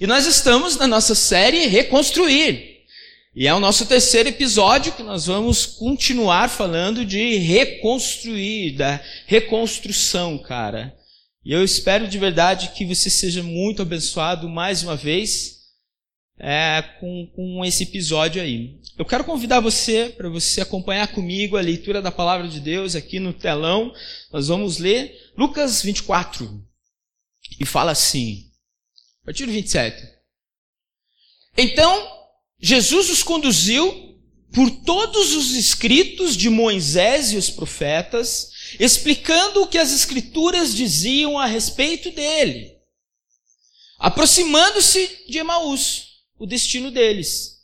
E nós estamos na nossa série Reconstruir. E é o nosso terceiro episódio que nós vamos continuar falando de reconstruir, da reconstrução, cara. E eu espero de verdade que você seja muito abençoado mais uma vez é, com, com esse episódio aí. Eu quero convidar você para você acompanhar comigo a leitura da palavra de Deus aqui no telão. Nós vamos ler Lucas 24. E fala assim, partir do 27. Então, Jesus os conduziu por todos os escritos de Moisés e os profetas, explicando o que as escrituras diziam a respeito dele. Aproximando-se de Emaús, o destino deles.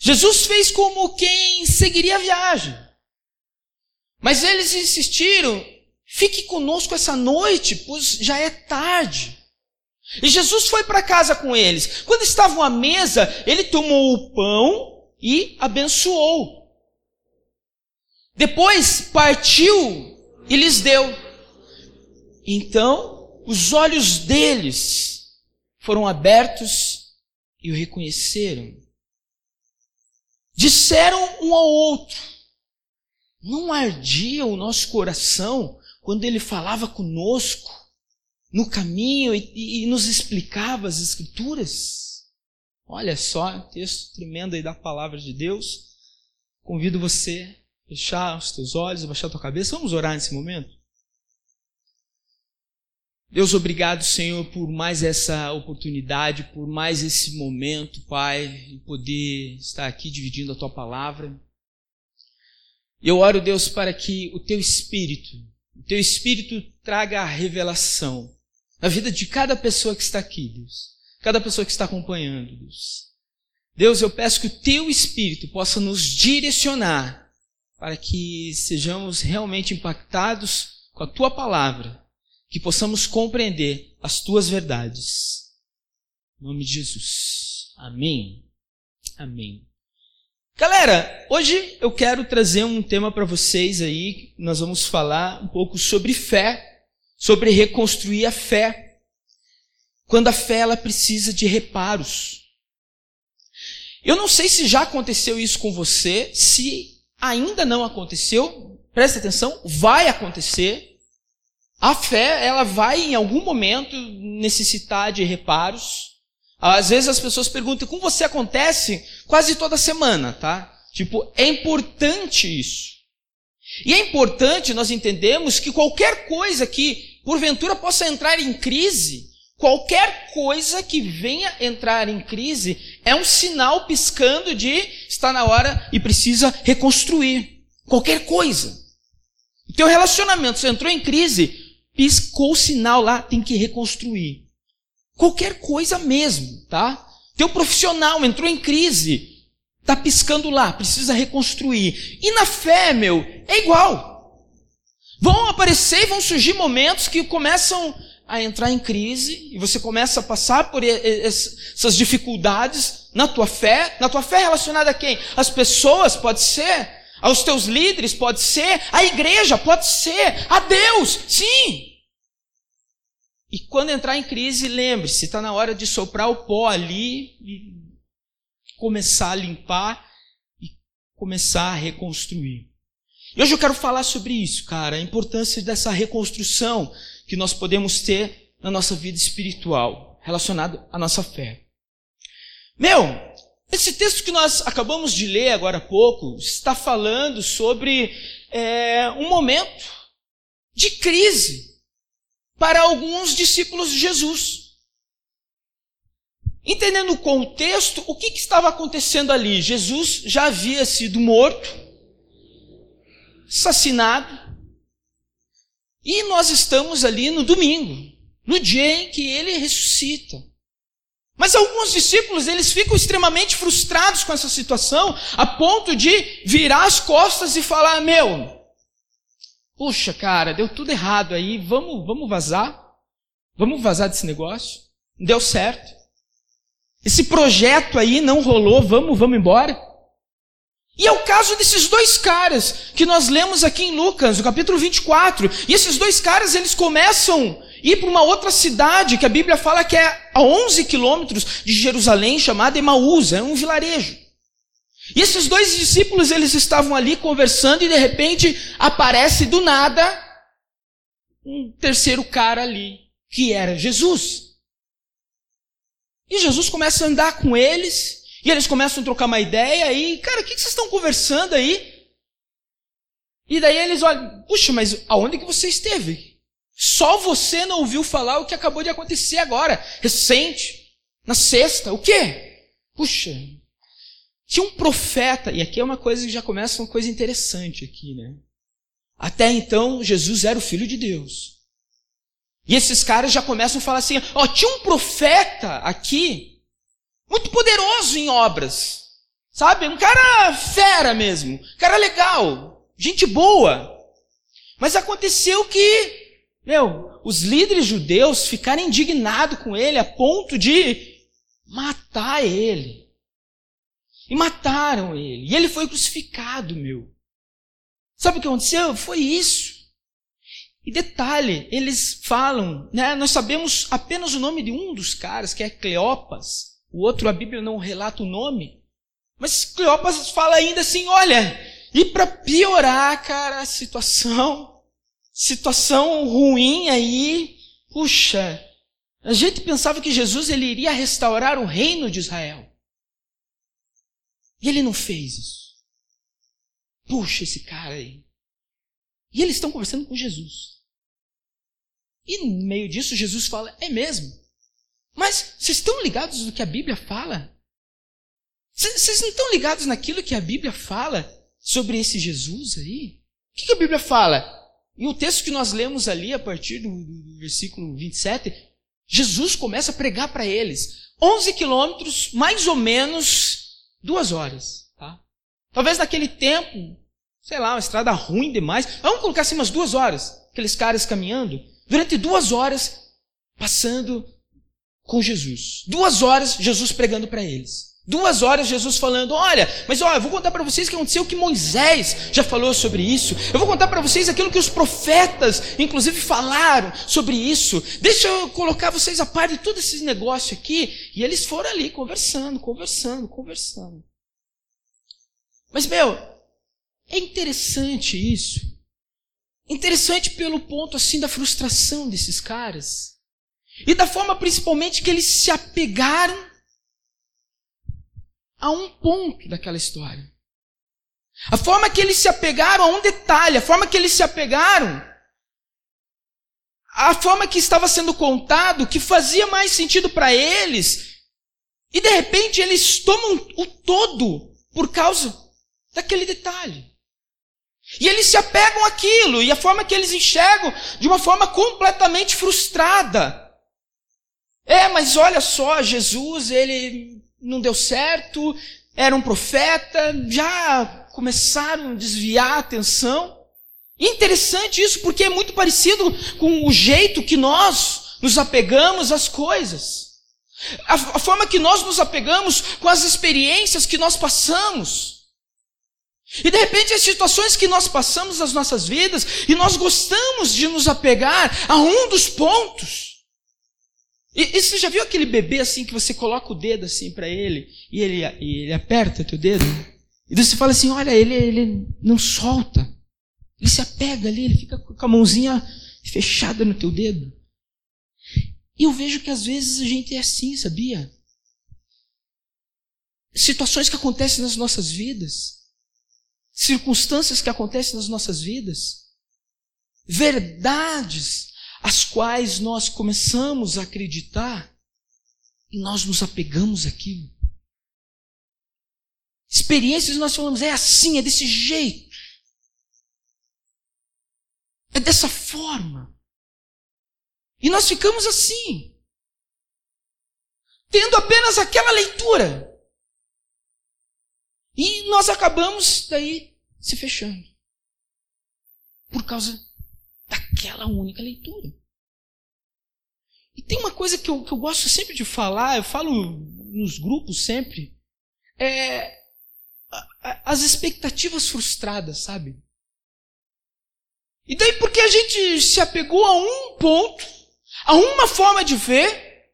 Jesus fez como quem seguiria a viagem. Mas eles insistiram: fique conosco essa noite, pois já é tarde. E Jesus foi para casa com eles. Quando estavam à mesa, ele tomou o pão e abençoou. Depois partiu e lhes deu. Então, os olhos deles foram abertos e o reconheceram. Disseram um ao outro: Não ardia o nosso coração quando ele falava conosco no caminho e, e nos explicava as Escrituras? Olha só, texto tremendo aí da palavra de Deus. Convido você a fechar os teus olhos, abaixar a tua cabeça. Vamos orar nesse momento? Deus, obrigado, Senhor, por mais essa oportunidade, por mais esse momento, Pai, de poder estar aqui dividindo a tua palavra. Eu oro, Deus, para que o teu espírito, o teu espírito traga a revelação na vida de cada pessoa que está aqui, Deus. Cada pessoa que está acompanhando, Deus. Deus, eu peço que o teu espírito possa nos direcionar para que sejamos realmente impactados com a tua palavra que possamos compreender as tuas verdades. Em nome de Jesus. Amém. Amém. Galera, hoje eu quero trazer um tema para vocês aí. Nós vamos falar um pouco sobre fé, sobre reconstruir a fé. Quando a fé ela precisa de reparos. Eu não sei se já aconteceu isso com você, se ainda não aconteceu, presta atenção, vai acontecer. A fé, ela vai em algum momento necessitar de reparos. Às vezes as pessoas perguntam, como você acontece quase toda semana, tá? Tipo, é importante isso. E é importante nós entendemos que qualquer coisa que porventura possa entrar em crise, qualquer coisa que venha entrar em crise é um sinal piscando de está na hora e precisa reconstruir. Qualquer coisa. O teu relacionamento, você entrou em crise, piscou o sinal lá, tem que reconstruir. Qualquer coisa mesmo, tá? Teu profissional entrou em crise, tá piscando lá, precisa reconstruir. E na fé, meu, é igual. Vão aparecer e vão surgir momentos que começam a entrar em crise e você começa a passar por essas dificuldades na tua fé, na tua fé relacionada a quem? As pessoas, pode ser, aos teus líderes, pode ser, à igreja, pode ser, a Deus, sim. E quando entrar em crise, lembre-se, está na hora de soprar o pó ali e começar a limpar e começar a reconstruir. E hoje eu quero falar sobre isso, cara, a importância dessa reconstrução que nós podemos ter na nossa vida espiritual, relacionado à nossa fé. Meu, esse texto que nós acabamos de ler agora há pouco está falando sobre é, um momento de crise para alguns discípulos de Jesus. Entendendo o contexto, o que, que estava acontecendo ali? Jesus já havia sido morto, assassinado, e nós estamos ali no domingo, no dia em que ele ressuscita. Mas alguns discípulos, eles ficam extremamente frustrados com essa situação, a ponto de virar as costas e falar: Meu, puxa, cara, deu tudo errado aí, vamos, vamos vazar? Vamos vazar desse negócio? Não deu certo. Esse projeto aí não rolou, vamos, vamos embora? E é o caso desses dois caras que nós lemos aqui em Lucas, no capítulo 24. E esses dois caras, eles começam ir para uma outra cidade, que a Bíblia fala que é a 11 quilômetros de Jerusalém, chamada Emaús, é um vilarejo. E esses dois discípulos, eles estavam ali conversando e de repente aparece do nada um terceiro cara ali, que era Jesus. E Jesus começa a andar com eles, e eles começam a trocar uma ideia, e, cara, o que vocês estão conversando aí? E daí eles olham, puxa, mas aonde que você esteve? Só você não ouviu falar o que acabou de acontecer agora, recente, na sexta, o quê? Puxa, tinha um profeta, e aqui é uma coisa que já começa uma coisa interessante aqui, né? Até então, Jesus era o Filho de Deus. E esses caras já começam a falar assim: ó, tinha um profeta aqui, muito poderoso em obras, sabe? Um cara fera mesmo, um cara legal, gente boa. Mas aconteceu que, meu, os líderes judeus ficaram indignados com ele a ponto de matar ele. E mataram ele. E ele foi crucificado, meu. Sabe o que aconteceu? Foi isso. E detalhe, eles falam, né? Nós sabemos apenas o nome de um dos caras, que é Cleopas. O outro, a Bíblia não relata o nome. Mas Cleopas fala ainda assim: olha, e para piorar, cara, a situação, situação ruim aí, puxa, a gente pensava que Jesus ele iria restaurar o reino de Israel. E ele não fez isso. Puxa, esse cara aí. E eles estão conversando com Jesus. E no meio disso, Jesus fala: É mesmo. Mas vocês estão ligados no que a Bíblia fala? Vocês não estão ligados naquilo que a Bíblia fala sobre esse Jesus aí? O que, a Bíblia fala? E o texto que nós lemos ali, a partir do, do versículo 27, Jesus começa a pregar para eles. 11 quilômetros, mais ou menos, duas horas. Tá? Talvez naquele tempo, sei lá, uma estrada ruim demais. Vamos colocar assim umas duas horas. Aqueles caras caminhando. Durante duas horas, passando com Jesus. Duas horas, Jesus pregando para eles. Duas horas Jesus falando, olha, mas olha, eu vou contar para vocês o que aconteceu, que Moisés já falou sobre isso. Eu vou contar para vocês aquilo que os profetas, inclusive, falaram sobre isso. Deixa eu colocar vocês a par de todo esse negócio aqui. E eles foram ali conversando, conversando, conversando. Mas, meu, é interessante isso. Interessante pelo ponto, assim, da frustração desses caras. E da forma, principalmente, que eles se apegaram a um ponto daquela história. A forma que eles se apegaram a um detalhe, a forma que eles se apegaram, a forma que estava sendo contado, que fazia mais sentido para eles, e de repente eles tomam o todo por causa daquele detalhe. E eles se apegam àquilo, e a forma que eles enxergam de uma forma completamente frustrada. É, mas olha só, Jesus, ele não deu certo, era um profeta, já começaram a desviar a atenção. Interessante isso porque é muito parecido com o jeito que nós nos apegamos às coisas. A, a forma que nós nos apegamos com as experiências que nós passamos. E de repente as situações que nós passamos nas nossas vidas e nós gostamos de nos apegar a um dos pontos. E, e, você já viu aquele bebê assim que você coloca o dedo assim para ele e ele, e ele aperta teu dedo? E você fala assim, olha, ele, ele não solta. Ele se apega ali, ele fica com a mãozinha fechada no teu dedo. E eu vejo que às vezes a gente é assim, sabia? Situações que acontecem nas nossas vidas, circunstâncias que acontecem nas nossas vidas, verdades as quais nós começamos a acreditar e nós nos apegamos àquilo. Experiências nós falamos, é assim, é desse jeito. É dessa forma. E nós ficamos assim, tendo apenas aquela leitura. E nós acabamos daí se fechando. Por causa daquela única leitura. E tem uma coisa que eu, que eu gosto sempre de falar, eu falo nos grupos sempre, é as expectativas frustradas, sabe? E daí porque a gente se apegou a um ponto, a uma forma de ver,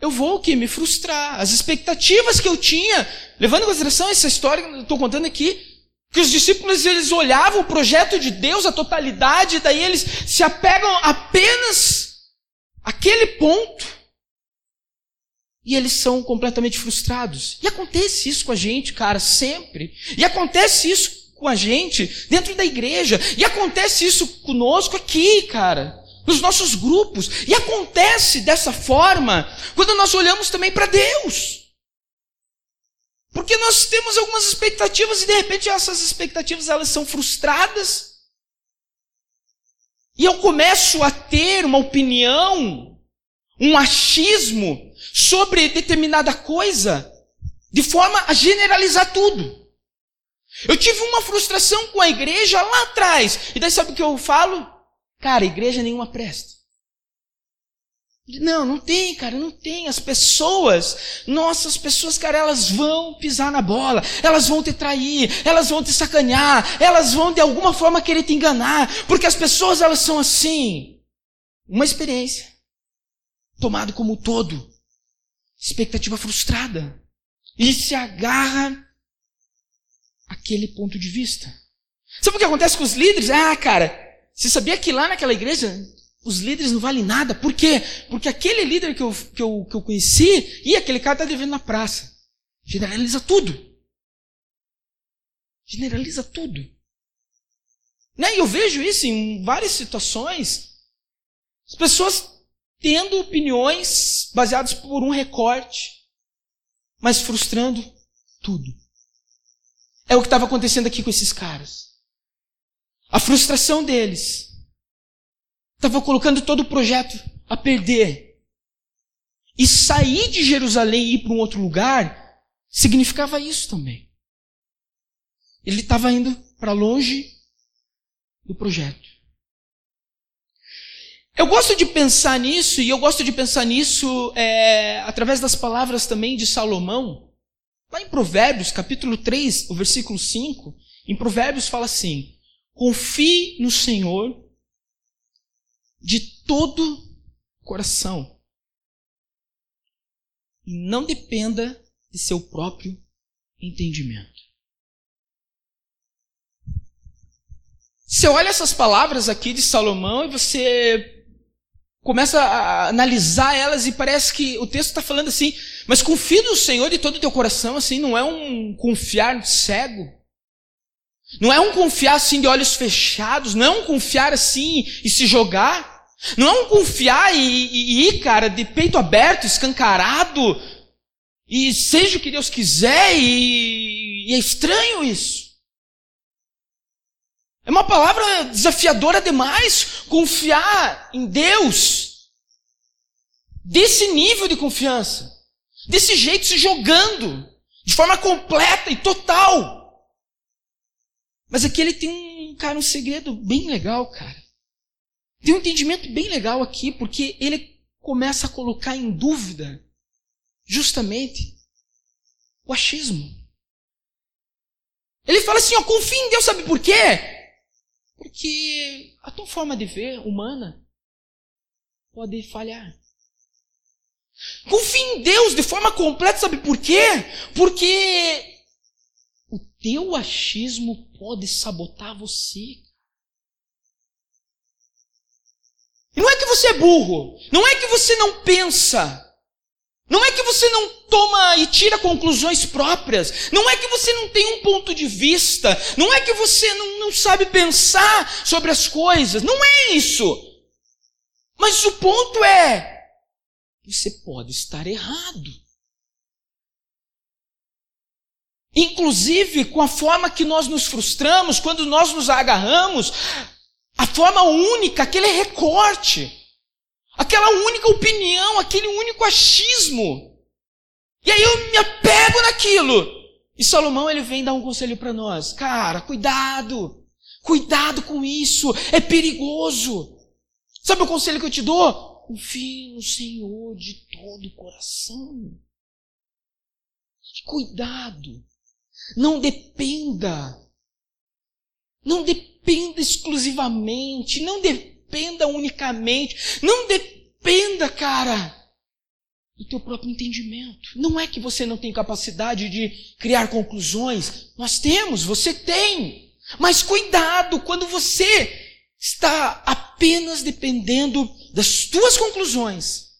eu vou que me frustrar. As expectativas que eu tinha, levando em consideração essa história que eu estou contando aqui, que os discípulos eles olhavam o projeto de Deus, a totalidade, daí eles se apegam apenas àquele ponto e eles são completamente frustrados. E acontece isso com a gente, cara, sempre. E acontece isso com a gente dentro da igreja. E acontece isso conosco aqui, cara. Nos nossos grupos. E acontece dessa forma quando nós olhamos também para Deus. Porque nós temos algumas expectativas e de repente essas expectativas elas são frustradas. E eu começo a ter uma opinião, um achismo sobre determinada coisa, de forma a generalizar tudo. Eu tive uma frustração com a igreja lá atrás. E daí sabe o que eu falo? Cara, igreja nenhuma presta. Não, não tem, cara, não tem. As pessoas, nossas pessoas, cara, elas vão pisar na bola, elas vão te trair, elas vão te sacanear, elas vão de alguma forma querer te enganar, porque as pessoas, elas são assim. Uma experiência, tomado como todo expectativa frustrada. E se agarra aquele ponto de vista. Sabe o que acontece com os líderes? Ah, cara, você sabia que lá naquela igreja os líderes não valem nada? Por quê? Porque aquele líder que eu, que eu, que eu conheci, e aquele cara está devendo na praça. Generaliza tudo. Generaliza tudo. Né? E eu vejo isso em várias situações. As pessoas tendo opiniões baseadas por um recorte, mas frustrando tudo. É o que estava acontecendo aqui com esses caras. A frustração deles estava colocando todo o projeto a perder. E sair de Jerusalém e ir para um outro lugar significava isso também. Ele estava indo para longe do projeto. Eu gosto de pensar nisso, e eu gosto de pensar nisso é, através das palavras também de Salomão. Lá em Provérbios, capítulo 3, o versículo 5, em Provérbios fala assim: Confie no Senhor de todo coração, e não dependa de seu próprio entendimento. Você olha essas palavras aqui de Salomão e você começa a analisar elas e parece que o texto está falando assim, mas confia no Senhor de todo o teu coração, assim, não é um confiar cego. Não é um confiar assim de olhos fechados, não é um confiar assim e se jogar. Não é um confiar e, ir, cara, de peito aberto, escancarado, e seja o que Deus quiser, e, e é estranho isso. É uma palavra desafiadora demais confiar em Deus. Desse nível de confiança. Desse jeito, se jogando. De forma completa e total. Mas aqui ele tem um, cara, um segredo bem legal, cara. Tem um entendimento bem legal aqui, porque ele começa a colocar em dúvida justamente o achismo. Ele fala assim, ó, confia em Deus, sabe por quê? Porque a tua forma de ver humana pode falhar. Confie em Deus de forma completa, sabe por quê? Porque o teu achismo pode sabotar você. E não é que você é burro, não é que você não pensa, não é que você não toma e tira conclusões próprias. Não é que você não tem um ponto de vista. Não é que você não, não sabe pensar sobre as coisas. Não é isso. Mas o ponto é: você pode estar errado. Inclusive com a forma que nós nos frustramos, quando nós nos agarramos, a forma única, aquele recorte. Aquela única opinião, aquele único achismo. E aí eu me apego naquilo. E Salomão ele vem dar um conselho para nós. Cara, cuidado. Cuidado com isso. É perigoso. Sabe o conselho que eu te dou? Confie no Senhor de todo o coração. Cuidado. Não dependa. Não dependa exclusivamente. Não dependa unicamente, não dependa, cara, do teu próprio entendimento. Não é que você não tem capacidade de criar conclusões. Nós temos, você tem. Mas cuidado quando você está apenas dependendo das tuas conclusões,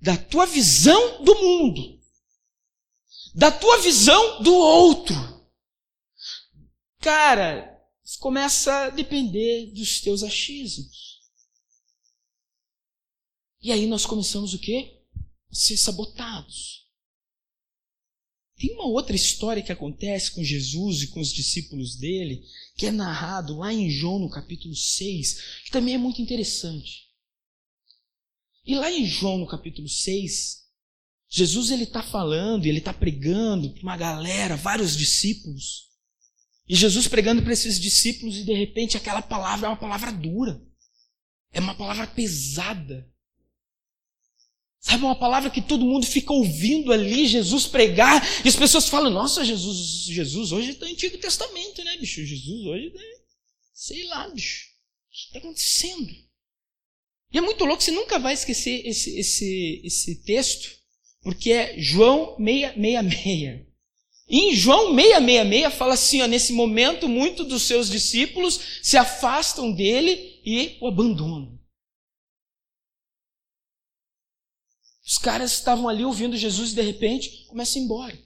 da tua visão do mundo, da tua visão do outro. Cara, começa a depender dos teus achismos. E aí nós começamos o quê? A ser sabotados. Tem uma outra história que acontece com Jesus e com os discípulos dele, que é narrado lá em João no capítulo 6, que também é muito interessante. E lá em João no capítulo 6, Jesus ele está falando, ele está pregando para uma galera, vários discípulos. E Jesus pregando para esses discípulos e de repente aquela palavra é uma palavra dura. É uma palavra pesada. Sabe, uma palavra que todo mundo fica ouvindo ali, Jesus pregar, e as pessoas falam, nossa, Jesus, Jesus hoje está no Antigo Testamento, né, bicho? Jesus hoje, né? sei lá, bicho. O que está acontecendo? E é muito louco, você nunca vai esquecer esse, esse, esse texto, porque é João 666. Em João 666 fala assim, ó, nesse momento, muitos dos seus discípulos se afastam dele e o abandonam. Os caras estavam ali ouvindo Jesus e de repente começam a ir embora.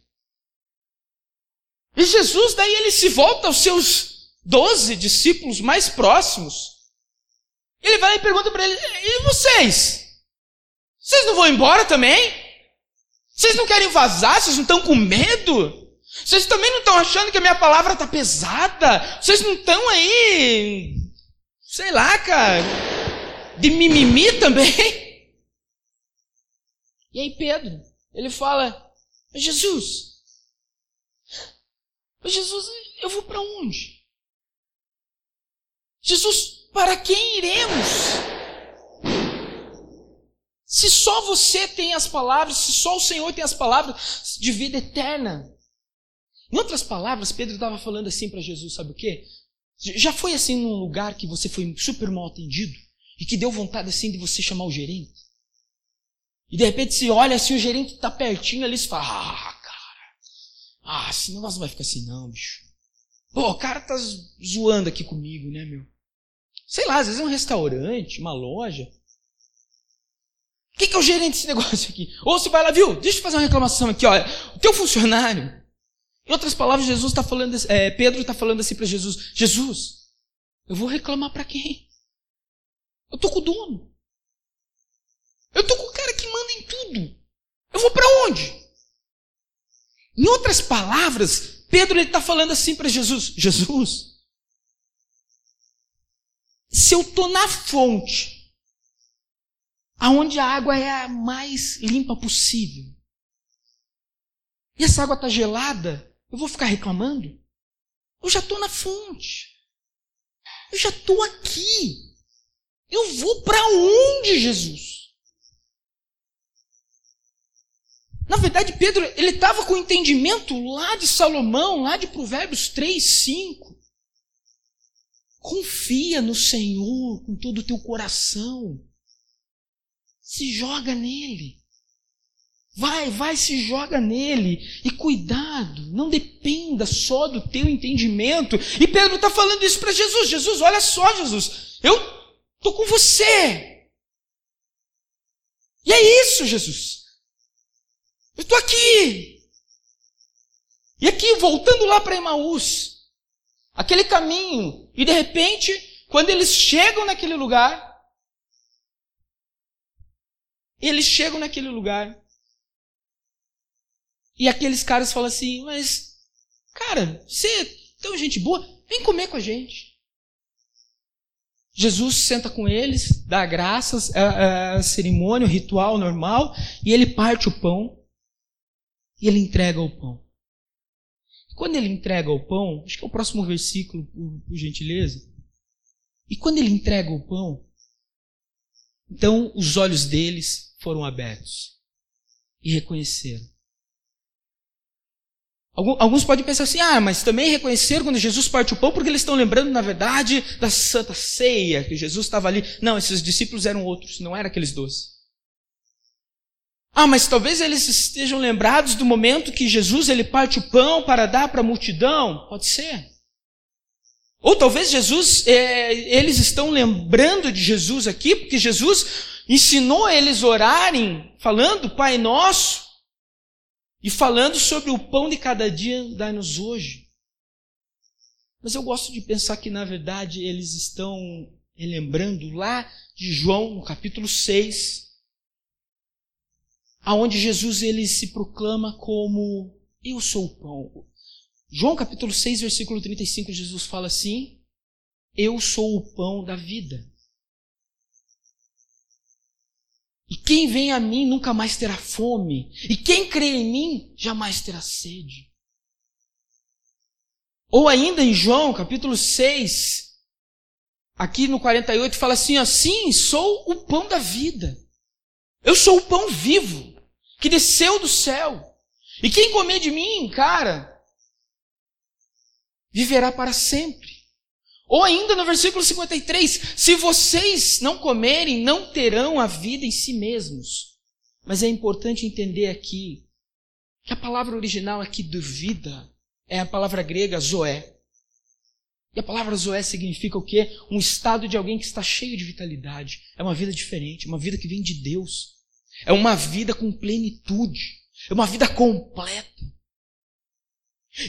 E Jesus, daí ele se volta aos seus doze discípulos mais próximos. Ele vai e pergunta para eles: E vocês? Vocês não vão embora também? Vocês não querem vazar? Vocês não estão com medo? Vocês também não estão achando que a minha palavra está pesada? Vocês não estão aí, sei lá, cara, de mimimi também? E aí Pedro, ele fala, Jesus, Jesus, eu vou para onde? Jesus, para quem iremos? Se só você tem as palavras, se só o Senhor tem as palavras de vida eterna. Em outras palavras, Pedro estava falando assim para Jesus, sabe o quê? Já foi assim num lugar que você foi super mal atendido e que deu vontade assim de você chamar o gerente? E de repente se olha assim, o gerente está pertinho ali e fala, ah, cara, ah, esse negócio não vai ficar assim não, bicho. Pô, o cara tá zoando aqui comigo, né, meu? Sei lá, às vezes é um restaurante, uma loja. O que, que é o gerente desse negócio aqui? Ou você vai lá, viu? Deixa eu fazer uma reclamação aqui, olha. O teu funcionário. Em outras palavras, Jesus está falando, é, Pedro está falando assim para Jesus: Jesus, eu vou reclamar para quem? Eu tô com o dono. Eu tô com o cara que manda em tudo. Eu vou para onde? Em outras palavras, Pedro está falando assim para Jesus: Jesus, se eu estou na fonte, aonde a água é a mais limpa possível, e essa água está gelada, eu vou ficar reclamando? Eu já estou na fonte. Eu já estou aqui. Eu vou para onde, Jesus? Na verdade, Pedro, ele estava com o entendimento lá de Salomão, lá de Provérbios 3, 5. Confia no Senhor com todo o teu coração. Se joga nele. Vai, vai, se joga nele. E cuidado, não dependa só do teu entendimento. E Pedro está falando isso para Jesus. Jesus, olha só, Jesus, eu estou com você. E é isso, Jesus. Eu estou aqui. E aqui, voltando lá para Emaús, aquele caminho, e de repente, quando eles chegam naquele lugar, eles chegam naquele lugar, e aqueles caras falam assim: Mas, cara, você é tão gente boa, vem comer com a gente. Jesus senta com eles, dá graças, a, a cerimônia, o ritual normal, e ele parte o pão. E ele entrega o pão. quando ele entrega o pão, acho que é o próximo versículo, por, por gentileza. E quando ele entrega o pão, então os olhos deles foram abertos e reconheceram. Alguns podem pensar assim, ah, mas também reconheceram quando Jesus parte o pão, porque eles estão lembrando, na verdade, da Santa Ceia, que Jesus estava ali. Não, esses discípulos eram outros, não eram aqueles doze. Ah, mas talvez eles estejam lembrados do momento que Jesus ele parte o pão para dar para a multidão. Pode ser. Ou talvez Jesus, é, eles estão lembrando de Jesus aqui, porque Jesus ensinou eles orarem, falando Pai Nosso, e falando sobre o pão de cada dia, dai-nos hoje. Mas eu gosto de pensar que, na verdade, eles estão lembrando lá de João, no capítulo 6, aonde Jesus ele se proclama como eu sou o pão. João capítulo 6, versículo 35, Jesus fala assim: Eu sou o pão da vida. E quem vem a mim nunca mais terá fome, e quem crê em mim jamais terá sede. Ou ainda em João, capítulo 6, aqui no 48, fala assim: assim, sou o pão da vida. Eu sou o pão vivo que desceu do céu. E quem comer de mim, cara, viverá para sempre. Ou ainda no versículo 53, se vocês não comerem, não terão a vida em si mesmos. Mas é importante entender aqui que a palavra original aqui do vida é a palavra grega zoé. E a palavra zoé significa o quê? Um estado de alguém que está cheio de vitalidade. É uma vida diferente, uma vida que vem de Deus. É uma vida com plenitude. É uma vida completa.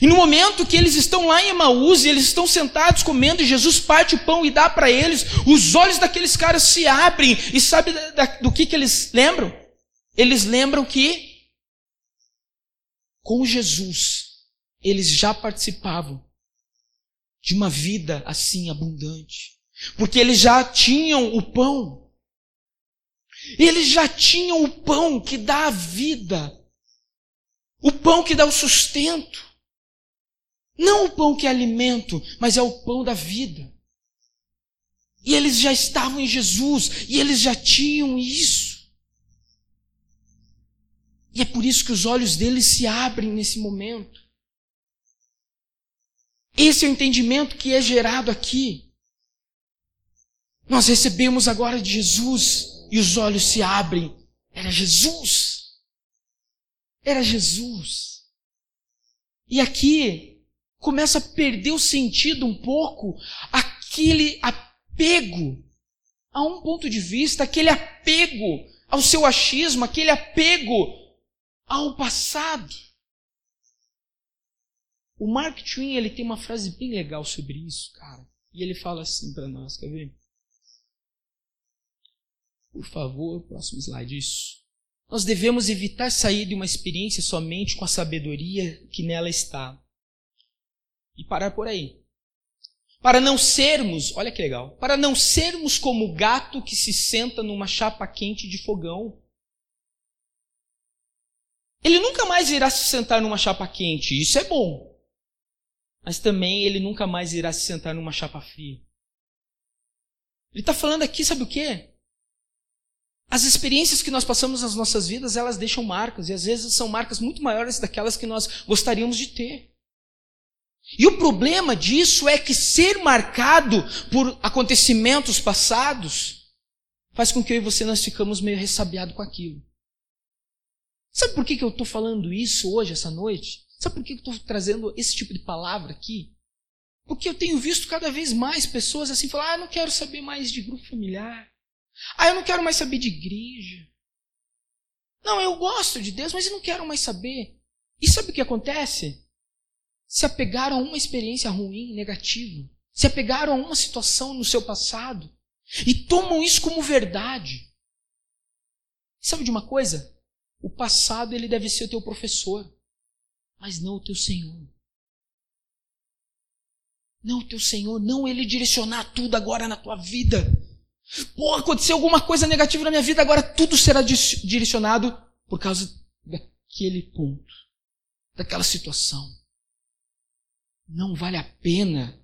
E no momento que eles estão lá em Emaús e eles estão sentados comendo, e Jesus parte o pão e dá para eles, os olhos daqueles caras se abrem. E sabe da, da, do que, que eles lembram? Eles lembram que com Jesus eles já participavam de uma vida assim abundante. Porque eles já tinham o pão. Eles já tinham o pão que dá a vida, o pão que dá o sustento. Não o pão que é alimento, mas é o pão da vida. E eles já estavam em Jesus, e eles já tinham isso. E é por isso que os olhos deles se abrem nesse momento. Esse é o entendimento que é gerado aqui. Nós recebemos agora de Jesus e os olhos se abrem. Era Jesus. Era Jesus. E aqui começa a perder o sentido um pouco aquele apego a um ponto de vista, aquele apego ao seu achismo, aquele apego ao passado. O Mark Twain ele tem uma frase bem legal sobre isso, cara. E ele fala assim para nós, quer ver? Por favor, próximo slide. Isso. Nós devemos evitar sair de uma experiência somente com a sabedoria que nela está. E parar por aí. Para não sermos, olha que legal, para não sermos como o gato que se senta numa chapa quente de fogão. Ele nunca mais irá se sentar numa chapa quente, isso é bom. Mas também ele nunca mais irá se sentar numa chapa fria. Ele está falando aqui, sabe o quê? As experiências que nós passamos nas nossas vidas, elas deixam marcas, e às vezes são marcas muito maiores daquelas que nós gostaríamos de ter. E o problema disso é que ser marcado por acontecimentos passados faz com que eu e você nós ficamos meio ressabiados com aquilo. Sabe por que, que eu estou falando isso hoje, essa noite? Sabe por que eu estou trazendo esse tipo de palavra aqui? Porque eu tenho visto cada vez mais pessoas assim falar: ah, não quero saber mais de grupo familiar. Ah, eu não quero mais saber de igreja. Não, eu gosto de Deus, mas eu não quero mais saber. E sabe o que acontece? Se apegaram a uma experiência ruim, negativa. Se apegaram a uma situação no seu passado. E tomam isso como verdade. Sabe de uma coisa? O passado ele deve ser o teu professor, mas não o teu Senhor. Não o teu Senhor, não ele direcionar tudo agora na tua vida. Pô, aconteceu alguma coisa negativa na minha vida, agora tudo será direcionado por causa daquele ponto, daquela situação. Não vale a pena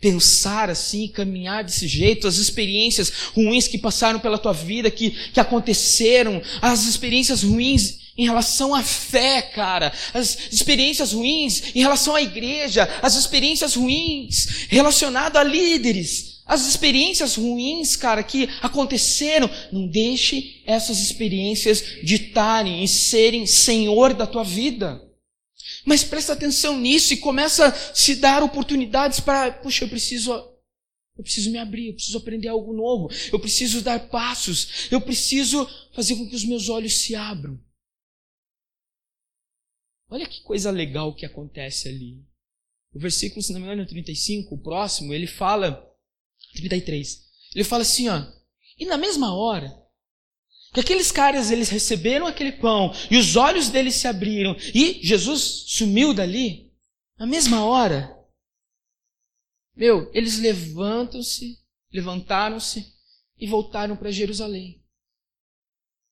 pensar assim, caminhar desse jeito, as experiências ruins que passaram pela tua vida, que, que aconteceram, as experiências ruins em relação à fé, cara, as experiências ruins em relação à igreja, as experiências ruins relacionadas a líderes, as experiências ruins, cara, que aconteceram, não deixe essas experiências ditarem e serem senhor da tua vida. Mas presta atenção nisso e começa a se dar oportunidades para, puxa, eu preciso eu preciso me abrir, eu preciso aprender algo novo, eu preciso dar passos, eu preciso fazer com que os meus olhos se abram. Olha que coisa legal que acontece ali. O versículo, se não me engano, 35, o próximo, ele fala, 33, ele fala assim, ó, e na mesma hora, que aqueles caras, eles receberam aquele pão, e os olhos deles se abriram, e Jesus sumiu dali, na mesma hora, meu, eles levantam-se, levantaram-se e voltaram para Jerusalém.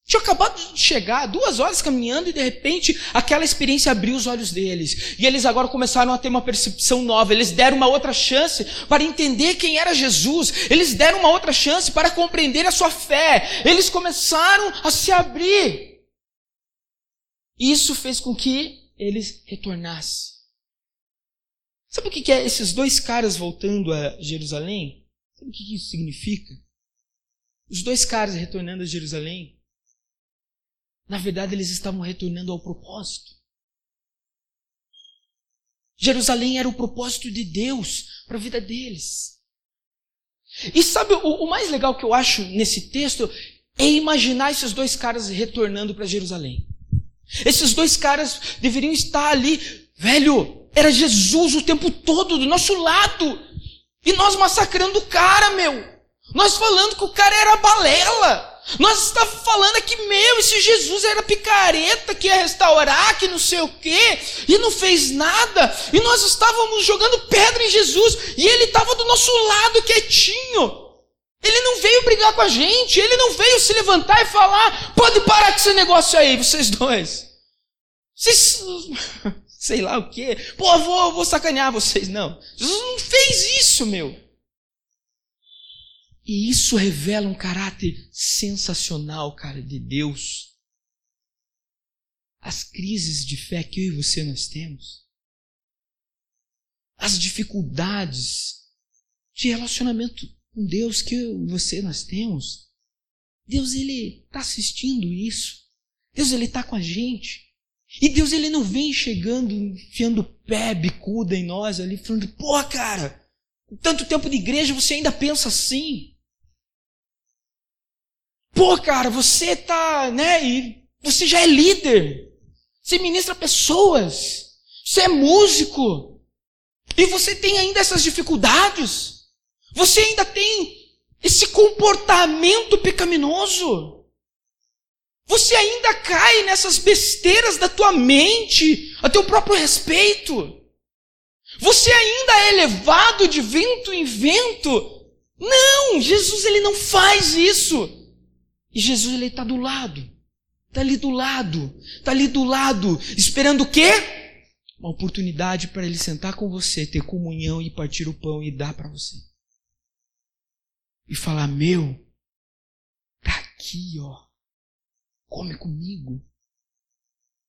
Tinha acabado de chegar, duas horas caminhando, e de repente aquela experiência abriu os olhos deles. E eles agora começaram a ter uma percepção nova. Eles deram uma outra chance para entender quem era Jesus. Eles deram uma outra chance para compreender a sua fé. Eles começaram a se abrir. E isso fez com que eles retornassem. Sabe o que é esses dois caras voltando a Jerusalém? Sabe o que isso significa? Os dois caras retornando a Jerusalém na verdade, eles estavam retornando ao propósito. Jerusalém era o propósito de Deus para a vida deles. E sabe o, o, mais legal que eu acho nesse texto é imaginar esses dois caras retornando para Jerusalém. Esses dois caras deveriam estar ali, velho, era Jesus o tempo todo do nosso lado. E nós massacrando o cara, meu. Nós falando que o cara era balela. Nós estávamos falando aqui, meu, esse Jesus era picareta, que ia restaurar, que não sei o quê, e não fez nada, e nós estávamos jogando pedra em Jesus, e ele estava do nosso lado quietinho. Ele não veio brigar com a gente, ele não veio se levantar e falar: pode parar com esse negócio aí, vocês dois. Vocês. Sei lá o quê. Pô, vou, vou sacanear vocês. Não. Jesus não fez isso, meu. E isso revela um caráter sensacional, cara, de Deus. As crises de fé que eu e você nós temos, as dificuldades de relacionamento com Deus que eu e você nós temos, Deus ele está assistindo isso. Deus ele está com a gente. E Deus ele não vem chegando, enfiando pé, bicuda em nós ali, falando, pô, cara, tanto tempo de igreja você ainda pensa assim. Pô, cara, você tá, né? E você já é líder. Você ministra pessoas. Você é músico. E você tem ainda essas dificuldades. Você ainda tem esse comportamento pecaminoso. Você ainda cai nessas besteiras da tua mente, a teu próprio respeito. Você ainda é levado de vento em vento. Não, Jesus ele não faz isso. E Jesus ele está do lado. Está ali do lado. Está ali do lado. Esperando o quê? Uma oportunidade para ele sentar com você, ter comunhão e partir o pão e dar para você. E falar: Meu, tá aqui, ó. Come comigo.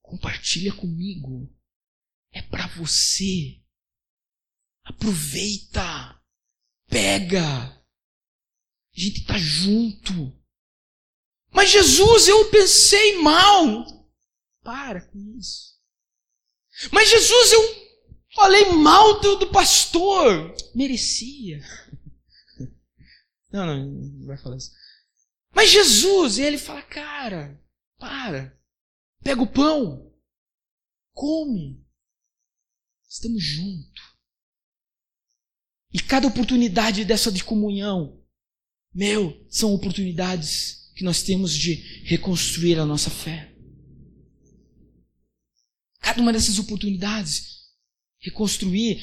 Compartilha comigo. É para você. Aproveita. Pega. A gente tá junto. Mas Jesus, eu pensei mal. Para com isso. Mas Jesus, eu falei mal do, do pastor. Merecia. Não, não, não vai falar isso. Mas Jesus, ele fala, cara, para. Pega o pão. Come. Estamos juntos. E cada oportunidade dessa de comunhão, meu, são oportunidades que nós temos de reconstruir a nossa fé. Cada uma dessas oportunidades, reconstruir.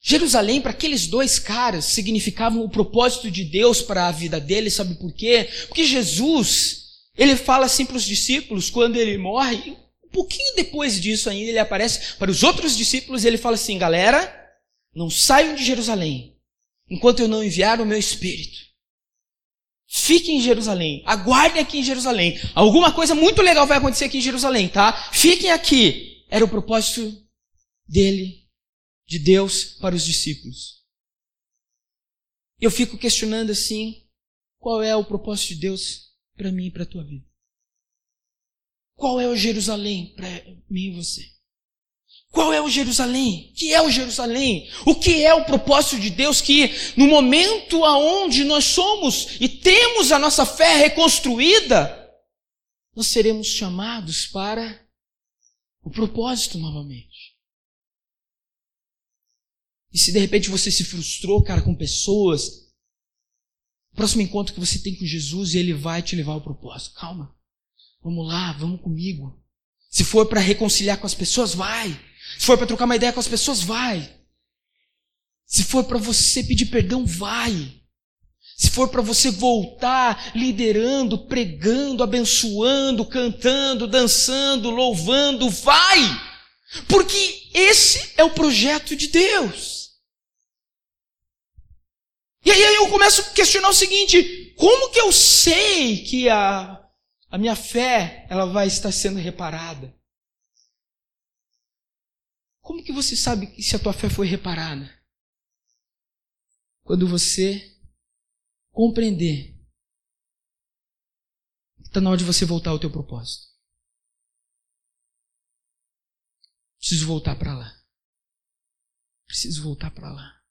Jerusalém, para aqueles dois caras, significavam o propósito de Deus para a vida deles, sabe por quê? Porque Jesus, ele fala assim para os discípulos quando ele morre, um pouquinho depois disso ainda ele aparece para os outros discípulos, ele fala assim: galera, não saiam de Jerusalém enquanto eu não enviar o meu espírito. Fiquem em Jerusalém. Aguardem aqui em Jerusalém. Alguma coisa muito legal vai acontecer aqui em Jerusalém, tá? Fiquem aqui. Era o propósito dele, de Deus, para os discípulos. Eu fico questionando assim: qual é o propósito de Deus para mim e para a tua vida? Qual é o Jerusalém para mim e você? Qual é o Jerusalém? O que é o Jerusalém? O que é o propósito de Deus que no momento aonde nós somos e temos a nossa fé reconstruída, nós seremos chamados para o propósito novamente. E se de repente você se frustrou, cara, com pessoas, próximo encontro que você tem com Jesus e ele vai te levar ao propósito. Calma. Vamos lá, vamos comigo. Se for para reconciliar com as pessoas, vai. Se for para trocar uma ideia com as pessoas, vai. Se for para você pedir perdão, vai. Se for para você voltar liderando, pregando, abençoando, cantando, dançando, louvando, vai. Porque esse é o projeto de Deus. E aí eu começo a questionar o seguinte: como que eu sei que a, a minha fé ela vai estar sendo reparada? Como que você sabe se a tua fé foi reparada? Quando você compreender está na hora de você voltar ao teu propósito. Preciso voltar para lá. Preciso voltar para lá.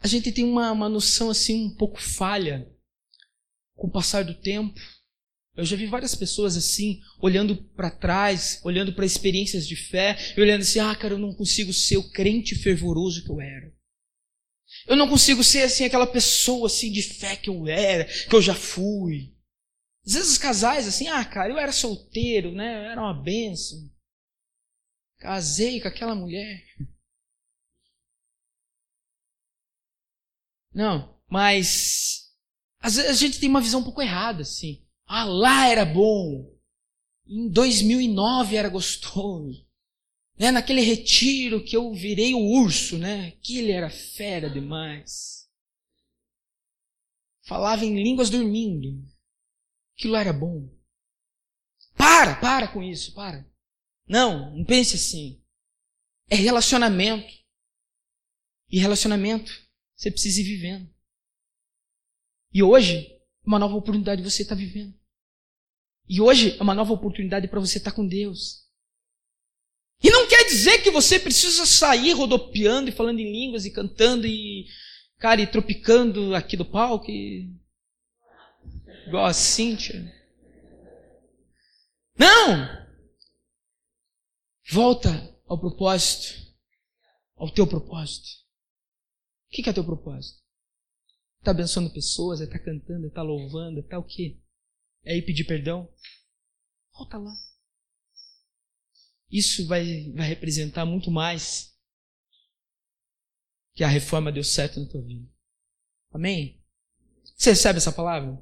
A gente tem uma, uma noção assim um pouco falha com o passar do tempo eu já vi várias pessoas assim, olhando para trás, olhando para experiências de fé, e olhando assim: ah, cara, eu não consigo ser o crente fervoroso que eu era. Eu não consigo ser assim aquela pessoa assim de fé que eu era, que eu já fui. Às vezes os casais assim, ah, cara, eu era solteiro, né? Era uma benção. Casei com aquela mulher. Não, mas às vezes a gente tem uma visão um pouco errada, assim. Ah, lá era bom. Em 2009 era gostoso. Né? Naquele retiro que eu virei o urso, né? Aquele era fera demais. Falava em línguas dormindo. Aquilo era bom. Para, para com isso, para. Não, não pense assim. É relacionamento. E relacionamento você precisa ir vivendo. E hoje, uma nova oportunidade você está vivendo. E hoje é uma nova oportunidade para você estar com Deus. E não quer dizer que você precisa sair rodopiando e falando em línguas e cantando e, cara, e tropicando aqui do palco, e... igual a Cíntia. Não! Volta ao propósito, ao teu propósito. O que é teu propósito? Está abençoando pessoas, está cantando, está louvando, está o quê? É ir pedir perdão? Volta lá. Isso vai, vai representar muito mais que a reforma deu certo na tua vida. Amém? Você recebe essa palavra?